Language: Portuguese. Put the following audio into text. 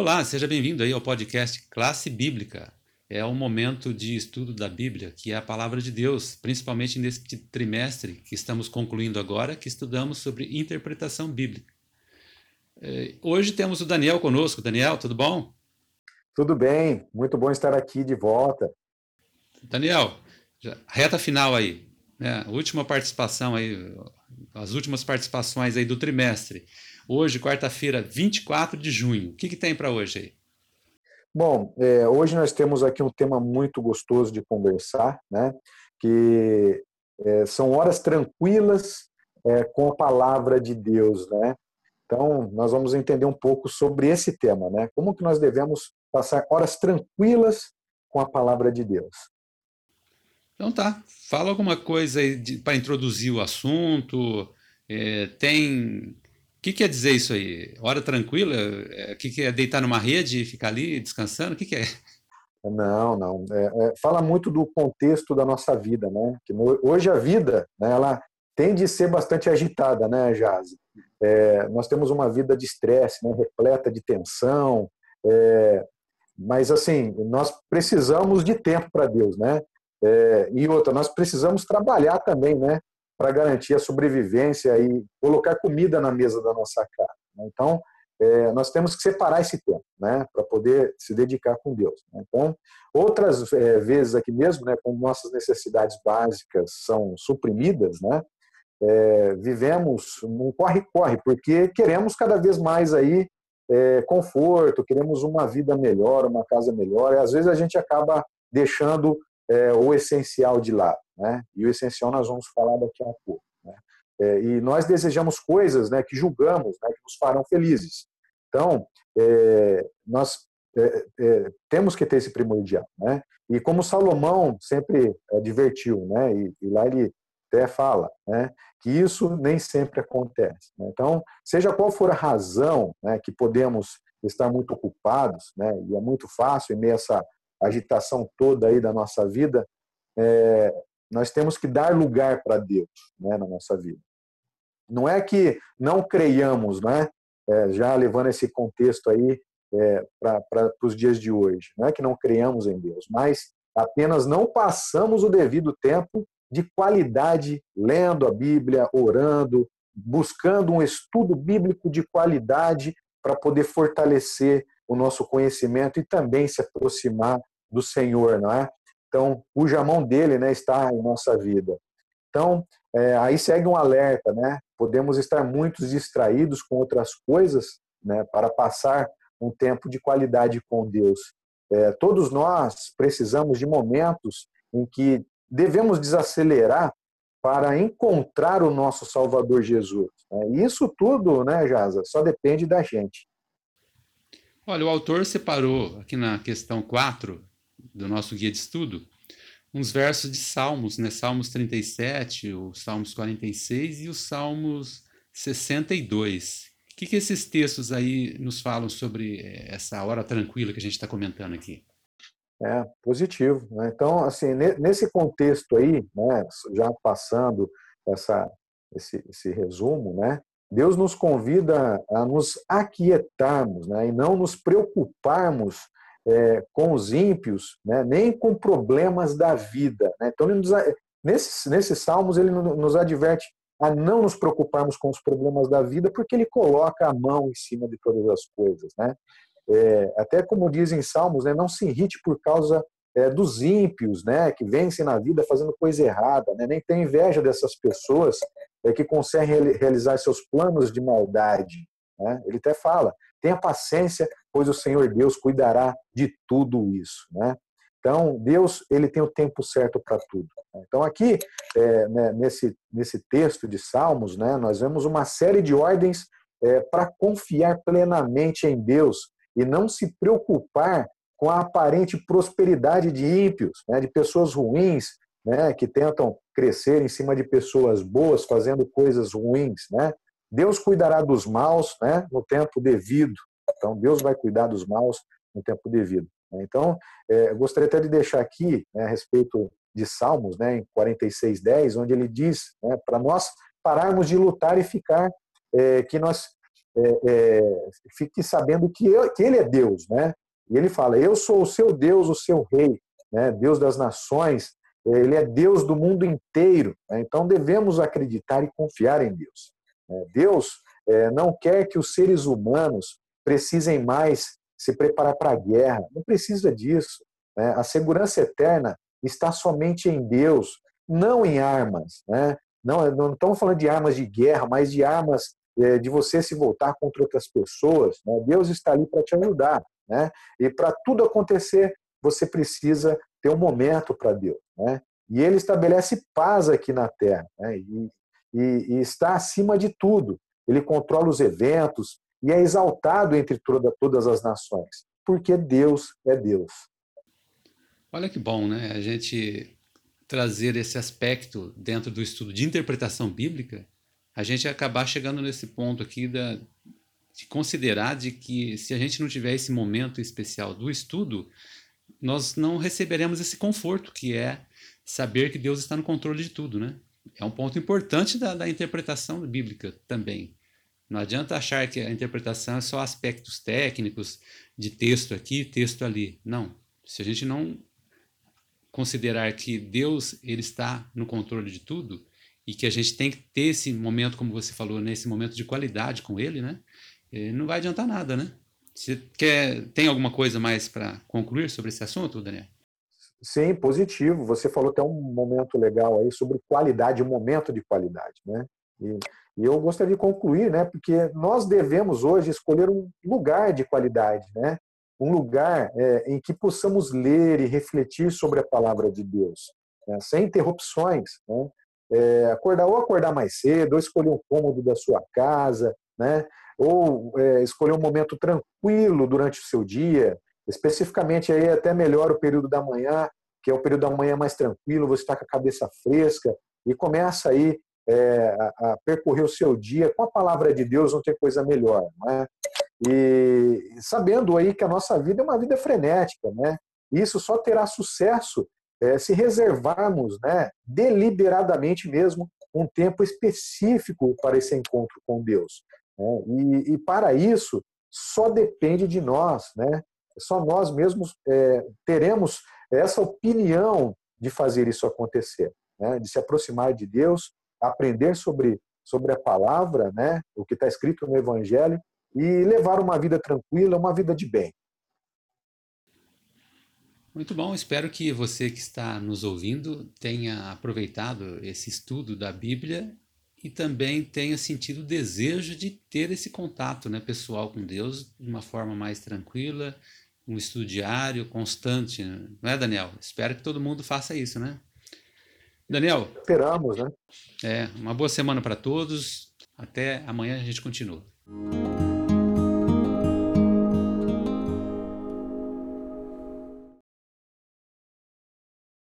Olá, seja bem-vindo aí ao podcast Classe Bíblica. É um momento de estudo da Bíblia, que é a palavra de Deus, principalmente neste trimestre que estamos concluindo agora, que estudamos sobre interpretação bíblica. É, hoje temos o Daniel conosco. Daniel, tudo bom? Tudo bem, muito bom estar aqui de volta. Daniel, reta final aí, né? última participação aí, as últimas participações aí do trimestre. Hoje, quarta-feira, 24 de junho. O que, que tem para hoje aí? Bom, é, hoje nós temos aqui um tema muito gostoso de conversar, né? Que é, são horas tranquilas é, com a palavra de Deus, né? Então, nós vamos entender um pouco sobre esse tema, né? Como que nós devemos passar horas tranquilas com a palavra de Deus. Então tá, fala alguma coisa para introduzir o assunto. É, tem o que quer dizer isso aí? Hora tranquila? É, o que, que é deitar numa rede e ficar ali descansando? O que, que é? Não, não. É, é, fala muito do contexto da nossa vida, né? Que hoje a vida, né, ela tende a ser bastante agitada, né, Jaz? É, nós temos uma vida de estresse, né, repleta de tensão, é, mas assim nós precisamos de tempo para Deus, né? É, e outra, nós precisamos trabalhar também, né? Para garantir a sobrevivência e colocar comida na mesa da nossa casa. Né? Então, é, nós temos que separar esse tempo, né, para poder se dedicar com Deus. Né? Então, outras é, vezes aqui mesmo, né, quando nossas necessidades básicas são suprimidas, né, é, vivemos num corre-corre, porque queremos cada vez mais aí é, conforto, queremos uma vida melhor, uma casa melhor, e às vezes a gente acaba deixando é, o essencial de lado. Né? E o essencial nós vamos falar daqui a pouco. Né? É, e nós desejamos coisas né, que julgamos, né, que nos farão felizes. Então, é, nós é, é, temos que ter esse primordial. Né? E como Salomão sempre advertiu, né, e, e lá ele até fala, né, que isso nem sempre acontece. Né? Então, seja qual for a razão né, que podemos estar muito ocupados, né, e é muito fácil em meio a essa agitação toda aí da nossa vida, é, nós temos que dar lugar para Deus né, na nossa vida. Não é que não creiamos, né, é, já levando esse contexto aí é, para os dias de hoje, não é que não creiamos em Deus, mas apenas não passamos o devido tempo de qualidade lendo a Bíblia, orando, buscando um estudo bíblico de qualidade para poder fortalecer o nosso conhecimento e também se aproximar do Senhor, não é? Então, cuja mão dele né, está em nossa vida. Então, é, aí segue um alerta, né? Podemos estar muito distraídos com outras coisas, né, para passar um tempo de qualidade com Deus. É, todos nós precisamos de momentos em que devemos desacelerar para encontrar o nosso Salvador Jesus. E isso tudo, né, Jaza, só depende da gente. Olha, o autor separou aqui na questão 4 do nosso guia de estudo, uns versos de Salmos, né? Salmos 37, os Salmos 46 e os Salmos 62. O que, que esses textos aí nos falam sobre eh, essa hora tranquila que a gente está comentando aqui? É, positivo. Né? Então, assim, nesse contexto aí, né, já passando essa, esse, esse resumo, né, Deus nos convida a nos aquietarmos né, e não nos preocuparmos é, com os ímpios, né, nem com problemas da vida. Né? Então, nos, nesses, nesses salmos, ele nos adverte a não nos preocuparmos com os problemas da vida, porque ele coloca a mão em cima de todas as coisas. Né? É, até como dizem salmos, né, não se irrite por causa é, dos ímpios, né, que vencem na vida fazendo coisa errada, né, nem tem inveja dessas pessoas é, que conseguem realizar seus planos de maldade. Né? Ele até fala: tenha paciência, pois o Senhor Deus cuidará de tudo isso. Né? Então, Deus ele tem o tempo certo para tudo. Então, aqui, é, né, nesse, nesse texto de Salmos, né, nós vemos uma série de ordens é, para confiar plenamente em Deus e não se preocupar com a aparente prosperidade de ímpios, né, de pessoas ruins, né, que tentam crescer em cima de pessoas boas, fazendo coisas ruins. Né? Deus cuidará dos maus né, no tempo devido. Então, Deus vai cuidar dos maus no tempo devido. Então, é, gostaria até de deixar aqui né, a respeito de Salmos, né, em 46:10, onde ele diz né, para nós pararmos de lutar e ficar, é, que nós é, é, fique sabendo que, eu, que ele é Deus, né? E ele fala: Eu sou o seu Deus, o seu rei, né? Deus das nações. Ele é Deus do mundo inteiro. Né? Então devemos acreditar e confiar em Deus. Né? Deus é, não quer que os seres humanos precisem mais se preparar para a guerra. Não precisa disso. Né? A segurança eterna está somente em Deus, não em armas. Né? Não, não estamos falando de armas de guerra, mas de armas é, de você se voltar contra outras pessoas. Né? Deus está ali para te ajudar. E para tudo acontecer, você precisa ter um momento para Deus. E Ele estabelece paz aqui na Terra. E, e, e está acima de tudo. Ele controla os eventos e é exaltado entre toda, todas as nações, porque Deus é Deus. Olha que bom, né? A gente trazer esse aspecto dentro do estudo de interpretação bíblica, a gente acabar chegando nesse ponto aqui da, de considerar de que se a gente não tiver esse momento especial do estudo, nós não receberemos esse conforto que é saber que Deus está no controle de tudo, né? É um ponto importante da, da interpretação bíblica também. Não adianta achar que a interpretação é só aspectos técnicos de texto aqui, texto ali. Não. Se a gente não considerar que Deus ele está no controle de tudo e que a gente tem que ter esse momento, como você falou, nesse né, momento de qualidade com Ele, né? Eh, não vai adiantar nada, né? Você quer, tem alguma coisa mais para concluir sobre esse assunto, Daniel? Sim, positivo. Você falou até um momento legal aí sobre qualidade, momento de qualidade, né? E, e eu gostaria de concluir, né? Porque nós devemos hoje escolher um lugar de qualidade, né? um lugar é, em que possamos ler e refletir sobre a palavra de Deus, né, sem interrupções. Né, é, acordar ou acordar mais cedo, ou escolher um cômodo da sua casa, né, ou é, escolher um momento tranquilo durante o seu dia, especificamente aí até melhor o período da manhã, que é o período da manhã mais tranquilo, você está com a cabeça fresca e começa aí é, a, percorrer o seu dia com a palavra de Deus, não tem coisa melhor. Não é? E sabendo aí que a nossa vida é uma vida frenética, né? Isso só terá sucesso é, se reservarmos, né, deliberadamente mesmo, um tempo específico para esse encontro com Deus. Né? E, e, para isso, só depende de nós, né? Só nós mesmos é, teremos essa opinião de fazer isso acontecer, né? de se aproximar de Deus, aprender sobre, sobre a palavra, né? o que está escrito no Evangelho, e levar uma vida tranquila, uma vida de bem. Muito bom, espero que você que está nos ouvindo tenha aproveitado esse estudo da Bíblia e também tenha sentido o desejo de ter esse contato né, pessoal com Deus de uma forma mais tranquila, um estudo diário, constante, não é, Daniel? Espero que todo mundo faça isso, né? Daniel. Esperamos, né? É, uma boa semana para todos. Até amanhã a gente continua.